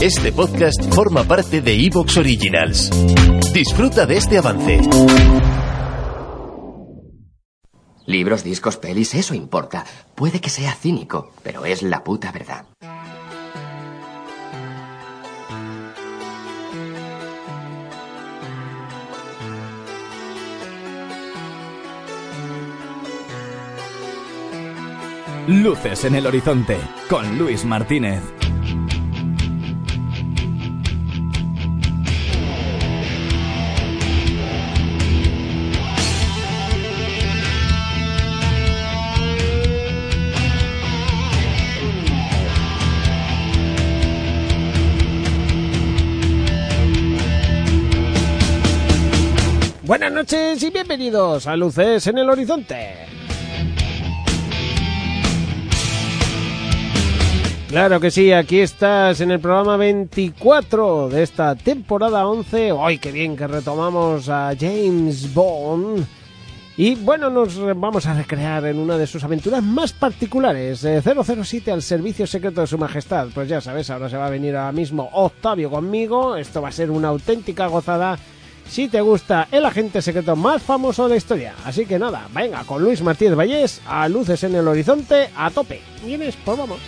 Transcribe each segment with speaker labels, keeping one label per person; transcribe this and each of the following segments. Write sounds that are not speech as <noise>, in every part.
Speaker 1: Este podcast forma parte de Evox Originals. Disfruta de este avance.
Speaker 2: Libros, discos, pelis, eso importa. Puede que sea cínico, pero es la puta verdad.
Speaker 3: Luces en el horizonte con Luis Martínez.
Speaker 4: Buenas noches y bienvenidos a Luces en el Horizonte. Claro que sí, aquí estás en el programa 24 de esta temporada 11. ¡Ay, qué bien que retomamos a James Bond! Y bueno, nos vamos a recrear en una de sus aventuras más particulares, eh, 007 al servicio secreto de su majestad. Pues ya sabes, ahora se va a venir ahora mismo Octavio conmigo, esto va a ser una auténtica gozada si te gusta el agente secreto más famoso de la historia. Así que nada, venga, con Luis Martínez Vallés, a luces en el horizonte, a tope. ¿Vienes? Pues vamos.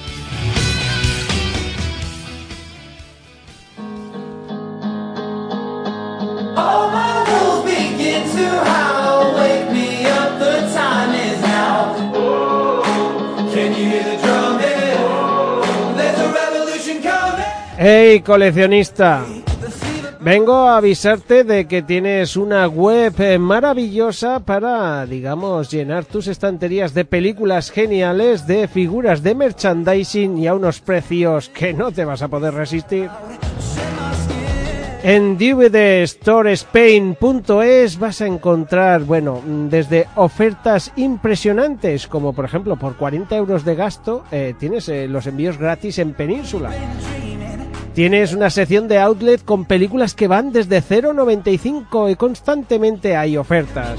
Speaker 4: Hey, coleccionista. Vengo a avisarte de que tienes una web eh, maravillosa para, digamos, llenar tus estanterías de películas geniales, de figuras de merchandising y a unos precios que no te vas a poder resistir. En dvdstorespain.es vas a encontrar, bueno, desde ofertas impresionantes, como por ejemplo por 40 euros de gasto eh, tienes eh, los envíos gratis en Península. Tienes una sección de outlet con películas que van desde 0,95 y constantemente hay ofertas.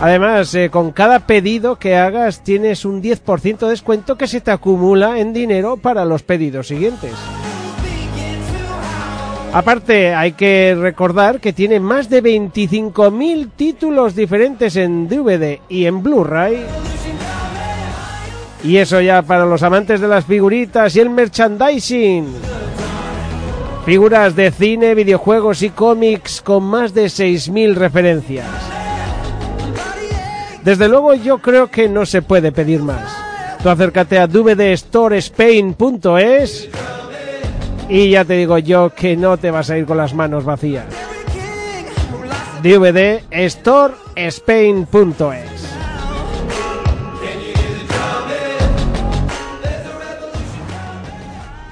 Speaker 4: Además, eh, con cada pedido que hagas tienes un 10% de descuento que se te acumula en dinero para los pedidos siguientes. Aparte, hay que recordar que tiene más de 25.000 títulos diferentes en DVD y en Blu-ray. Y eso ya para los amantes de las figuritas y el merchandising. Figuras de cine, videojuegos y cómics con más de 6.000 referencias. Desde luego yo creo que no se puede pedir más. Tú acércate a dvdstorespain.es y ya te digo yo que no te vas a ir con las manos vacías. dvdstorespain.es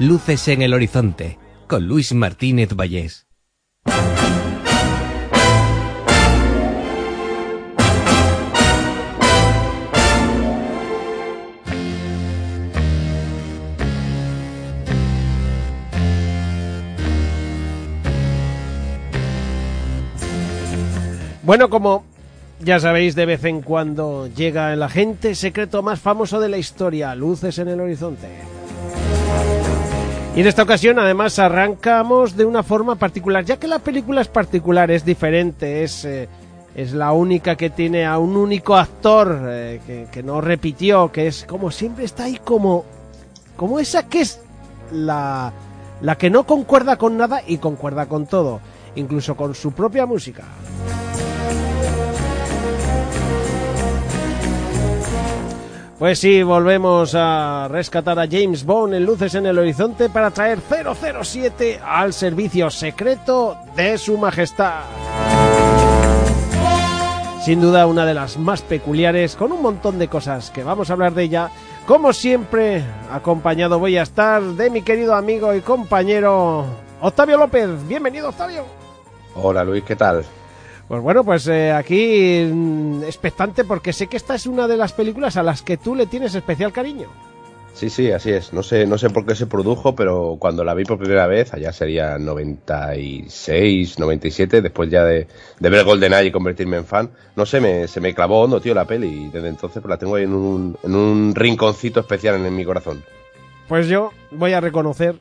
Speaker 1: Luces en el horizonte con Luis Martínez Vallés.
Speaker 4: Bueno, como ya sabéis, de vez en cuando llega el agente secreto más famoso de la historia, Luces en el Horizonte. Y en esta ocasión, además, arrancamos de una forma particular, ya que la película es particular, es diferente, es, eh, es la única que tiene a un único actor eh, que, que no repitió, que es como siempre está ahí como, como esa que es la, la que no concuerda con nada y concuerda con todo, incluso con su propia música. Pues sí, volvemos a rescatar a James Bond en Luces en el Horizonte para traer 007 al servicio secreto de su majestad. Sin duda una de las más peculiares, con un montón de cosas que vamos a hablar de ella, Como siempre, acompañado voy a estar de mi querido amigo y compañero Octavio López. Bienvenido, Octavio.
Speaker 5: Hola Luis, ¿qué tal?
Speaker 4: Pues bueno, pues eh, aquí mm, expectante porque sé que esta es una de las películas a las que tú le tienes especial cariño.
Speaker 5: Sí, sí, así es. No sé, no sé por qué se produjo, pero cuando la vi por primera vez, allá sería 96, 97, después ya de, de ver GoldenEye y convertirme en fan, no sé, me, se me clavó hondo, tío, la peli, y desde entonces pues, la tengo ahí en un, en un rinconcito especial en, en mi corazón.
Speaker 4: Pues yo voy a reconocer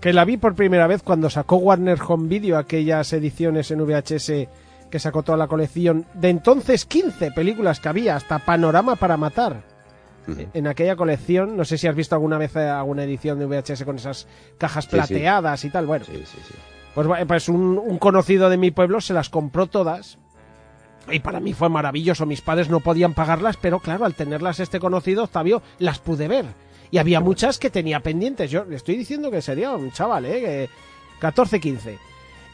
Speaker 4: que la vi por primera vez cuando sacó Warner Home Video aquellas ediciones en VHS que sacó toda la colección de entonces 15 películas que había, hasta Panorama para Matar.
Speaker 5: Ujú.
Speaker 4: En aquella colección, no sé si has visto alguna vez eh, alguna edición de VHS con esas cajas
Speaker 5: Sí, sí.
Speaker 4: plateadas y tal. Bueno,
Speaker 5: Sí,
Speaker 4: pues, va- pues un, un conocido de mi pueblo se las compró todas. Y para mí fue maravilloso. Mis padres no podían pagarlas, pero claro, al tenerlas este conocido, Octavio, las pude ver. Y había muchas que tenía pendientes. Yo le estoy diciendo que sería un chaval, ¿eh? Que 14, 15.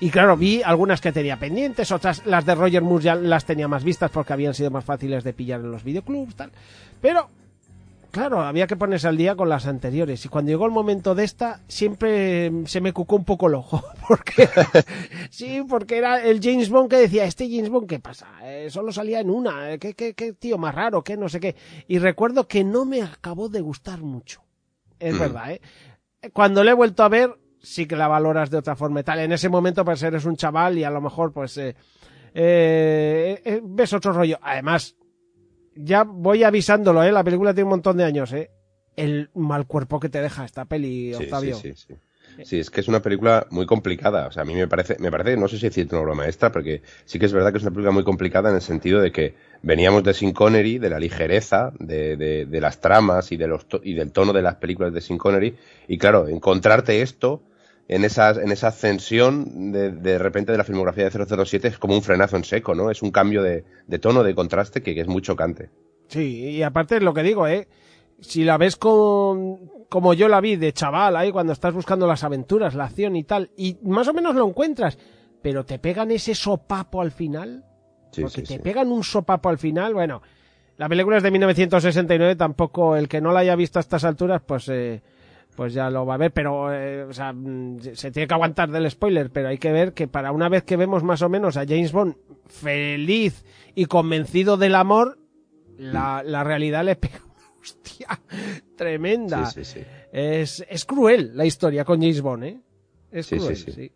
Speaker 4: Y claro, vi algunas que tenía pendientes, otras, las de Roger Moore ya las tenía más vistas porque habían sido más fáciles de pillar en los videoclubs, tal. Pero Claro, había que ponerse al día con las anteriores. Y cuando llegó el momento de esta, siempre se me cucó un poco el ojo. <laughs> Porque, <laughs> sí, porque era el James Bond que decía, este James Bond, ¿qué pasa? Eh, solo salía en una. eh, ¿Qué, qué, qué tío más raro? ¿Qué no sé qué? Y recuerdo que no me acabó de gustar mucho. Es
Speaker 5: Mm.
Speaker 4: verdad, ¿eh? Cuando le he vuelto a ver, sí que la valoras de otra forma y tal. En ese momento, pues eres un chaval y a lo mejor, pues, eh, eh, eh, ves otro rollo. Además, ya voy avisándolo, ¿eh? La película tiene un montón de años, ¿eh? El mal cuerpo que te deja esta peli, Octavio.
Speaker 5: sí, sí, sí. Sí, es que es una película muy complicada. O sea, a mí me parece, me parece, no sé si decirte una obra maestra, porque sí que es verdad que es una película muy complicada en el sentido de que veníamos de Sin Connery, de la ligereza, de, de, de las tramas y, de los to- y del tono de las películas de Sin Connery. Y claro, encontrarte esto en, esas, en esa ascensión de, de repente de la filmografía de 007 es como un frenazo en seco, ¿no? Es un cambio de, de tono, de contraste que, que es muy chocante.
Speaker 4: Sí, y aparte lo que digo, ¿eh? Si la ves con, como yo la vi de chaval ahí cuando estás buscando las aventuras, la acción y tal, y más o menos lo encuentras, pero te pegan ese sopapo al final,
Speaker 5: Sí,
Speaker 4: porque
Speaker 5: sí,
Speaker 4: te
Speaker 5: sí.
Speaker 4: pegan un sopapo al final, bueno, la película es de 1969, tampoco el que no la haya visto a estas alturas, pues eh, pues ya lo va a ver, pero eh, o sea, mm, se tiene que aguantar del spoiler, pero hay que ver que para una vez que vemos más o menos a James Bond feliz y convencido del amor, la, la realidad le pega una <laughs> hostia tremenda.
Speaker 5: Sí, sí, sí.
Speaker 4: Es, es cruel la historia con James Bond, ¿eh? Es cruel,
Speaker 5: sí.
Speaker 4: sí.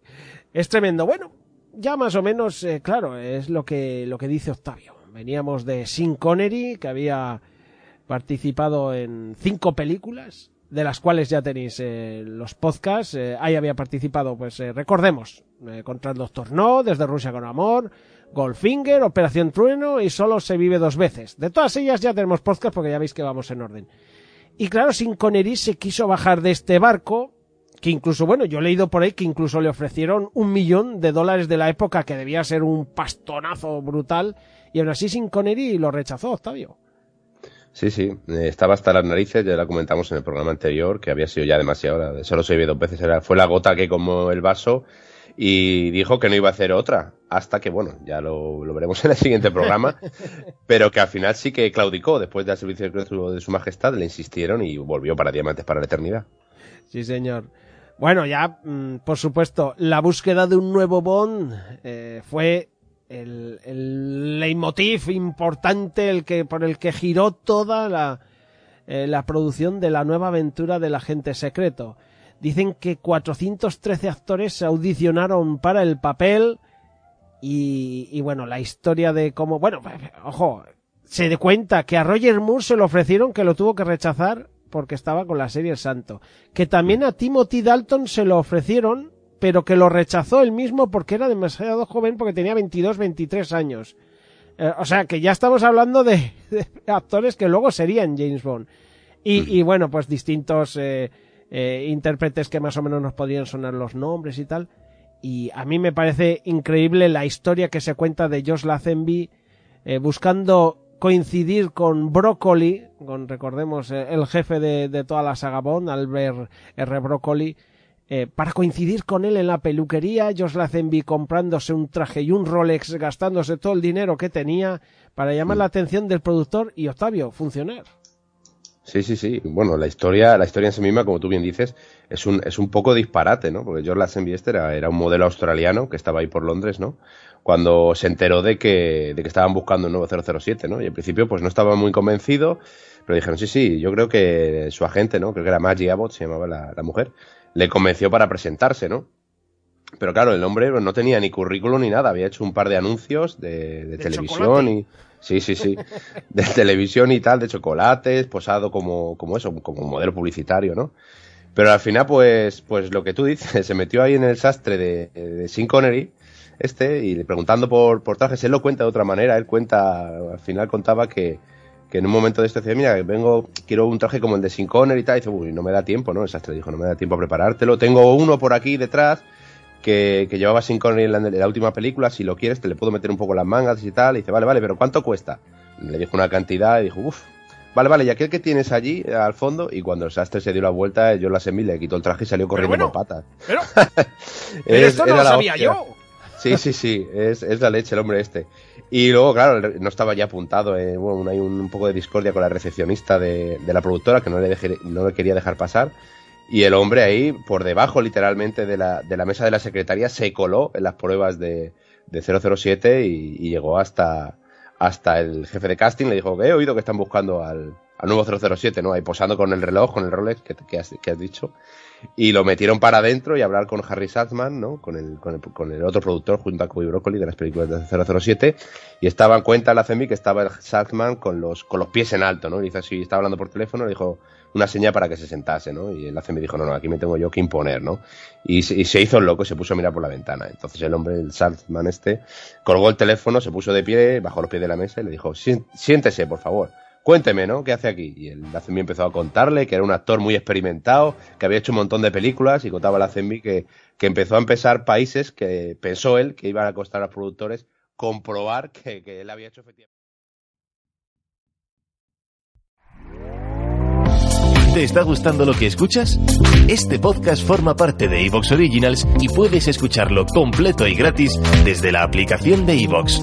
Speaker 4: Es tremendo. Bueno, ya más o menos, eh, claro, es lo que, lo que dice Octavio. Veníamos de Sin Connery, que había participado en cinco películas, de las cuales ya tenéis eh, los podcasts. Eh, ahí había participado, pues eh, recordemos, eh, contra el Doctor No, Desde Rusia con Amor, Goldfinger, Operación Trueno y Solo se vive dos veces. De todas ellas ya tenemos podcast porque ya veis que vamos en orden. Y claro, Sin Connery se quiso bajar de este barco, que incluso, bueno, yo he leído por ahí que incluso le ofrecieron un millón de dólares de la época, que debía ser un pastonazo brutal, y aún así Sin Connery lo rechazó, Octavio.
Speaker 5: Sí, sí, eh, estaba hasta las narices, ya la comentamos en el programa anterior, que había sido ya demasiado, solo se vio dos veces, era, fue la gota que como el vaso y dijo que no iba a hacer otra, hasta que, bueno, ya lo, lo veremos en el siguiente programa, <laughs> pero que al final sí que claudicó, después del servicio de su majestad, le insistieron y volvió para Diamantes para la Eternidad.
Speaker 4: Sí, señor. Bueno, ya, mm, por supuesto, la búsqueda de un nuevo Bond eh, fue el, el leitmotiv importante el que, por el que giró toda la, eh, la producción de la nueva aventura del agente secreto. Dicen que 413 actores se audicionaron para el papel y, y bueno, la historia de cómo, bueno, ojo, se de cuenta que a Roger Moore se lo ofrecieron que lo tuvo que rechazar porque estaba con la serie El Santo. Que también a Timothy Dalton se lo ofrecieron, pero que lo rechazó él mismo porque era demasiado joven porque tenía 22, 23 años. Eh, o sea, que ya estamos hablando de, <laughs> de actores que luego serían James Bond. Y, y bueno, pues distintos eh, eh, intérpretes que más o menos nos podrían sonar los nombres y tal. Y a mí me parece increíble la historia que se cuenta de Josh Lazenby buscando coincidir con Broccoli, con recordemos el jefe de, de toda la saga Bond, Albert R. Broccoli, eh, para coincidir con él en la peluquería, Josh Lazenby comprándose un traje y un Rolex, gastándose todo el dinero que tenía para llamar la atención del productor y Octavio, funcionar.
Speaker 5: Sí, sí, sí. Bueno, la historia, la historia en sí misma, como tú bien dices, es un, es un poco disparate, ¿no? Porque George Lazenby este era, era un modelo australiano que estaba ahí por Londres, ¿no? Cuando se enteró de que, de que estaban buscando un nuevo 007, ¿no? Y al principio, pues no estaba muy convencido, pero dijeron, sí, sí, yo creo que su agente, ¿no? Creo que era Maggie Abbott, se llamaba la, la mujer, le convenció para presentarse, ¿no? Pero claro, el hombre no tenía ni currículum ni nada, había hecho un par de anuncios de, de televisión
Speaker 4: chocolate.
Speaker 5: y... Sí, sí, sí. De televisión y tal, de chocolates, posado como, como eso, como un modelo publicitario, ¿no? Pero al final, pues, pues lo que tú dices, <laughs> se metió ahí en el sastre de, de Sean Connery, este, y le preguntando por, por trajes, él lo cuenta de otra manera, él cuenta, al final contaba que, que en un momento de este dice, mira, vengo, quiero un traje como el de Sean Connery y tal, y dice, uy, no me da tiempo, ¿no? El sastre dijo, no me da tiempo a preparártelo, tengo uno por aquí detrás, que, que llevaba Sean Connery en la, en la última película, si lo quieres te le puedo meter un poco las mangas y tal, y dice, vale, vale, pero ¿cuánto cuesta? Le dijo una cantidad y dijo, uff, vale, vale, y aquel que tienes allí eh, al fondo, y cuando el sastre se dio la vuelta, yo la semí, le quitó el traje y salió corriendo
Speaker 4: bueno,
Speaker 5: con patas.
Speaker 4: Pero, <laughs> pero
Speaker 5: Es-
Speaker 4: esto no lo sabía
Speaker 5: hostia.
Speaker 4: yo.
Speaker 5: Sí, sí, sí, es, es la leche el hombre este. Y luego, claro, no estaba ya apuntado, eh, bueno, hay un, poco de discordia con la recepcionista de, de la productora que no le, dejé- no le quería dejar pasar. Y el hombre ahí, por debajo literalmente de la, de la mesa de la secretaría, se coló en las pruebas de, de 007 y, y llegó hasta, hasta el jefe de casting. Le dijo que he oído que están buscando al, al nuevo 007, ¿no? Ahí posando con el reloj, con el Rolex que, que has, que has dicho y lo metieron para adentro y hablar con Harry Saltzman, ¿no? Con el, con el, con el otro productor junto a Cody Broccoli de las películas de 007 y estaban cuenta la CMI que estaba el Saltzman con los, con los pies en alto, ¿no? Y dice así, estaba hablando por teléfono, le dijo una señal para que se sentase, ¿no? Y el CMI dijo, no, no, aquí me tengo yo que imponer, ¿no? Y, se- hizo el loco y se puso a mirar por la ventana. Entonces el hombre, el Saltzman este, colgó el teléfono, se puso de pie, bajó los pies de la mesa y le dijo, "Sien- siéntese, por favor. Cuénteme, ¿no? ¿Qué hace aquí? Y el Lazenby empezó a contarle que era un actor muy experimentado, que había hecho un montón de películas y contaba Lazenby que, que empezó a empezar países que pensó él que iban a costar a los productores comprobar que, que él había hecho efectivamente.
Speaker 1: ¿Te está gustando lo que escuchas? Este podcast forma parte de Evox Originals y puedes escucharlo completo y gratis desde la aplicación de Evox.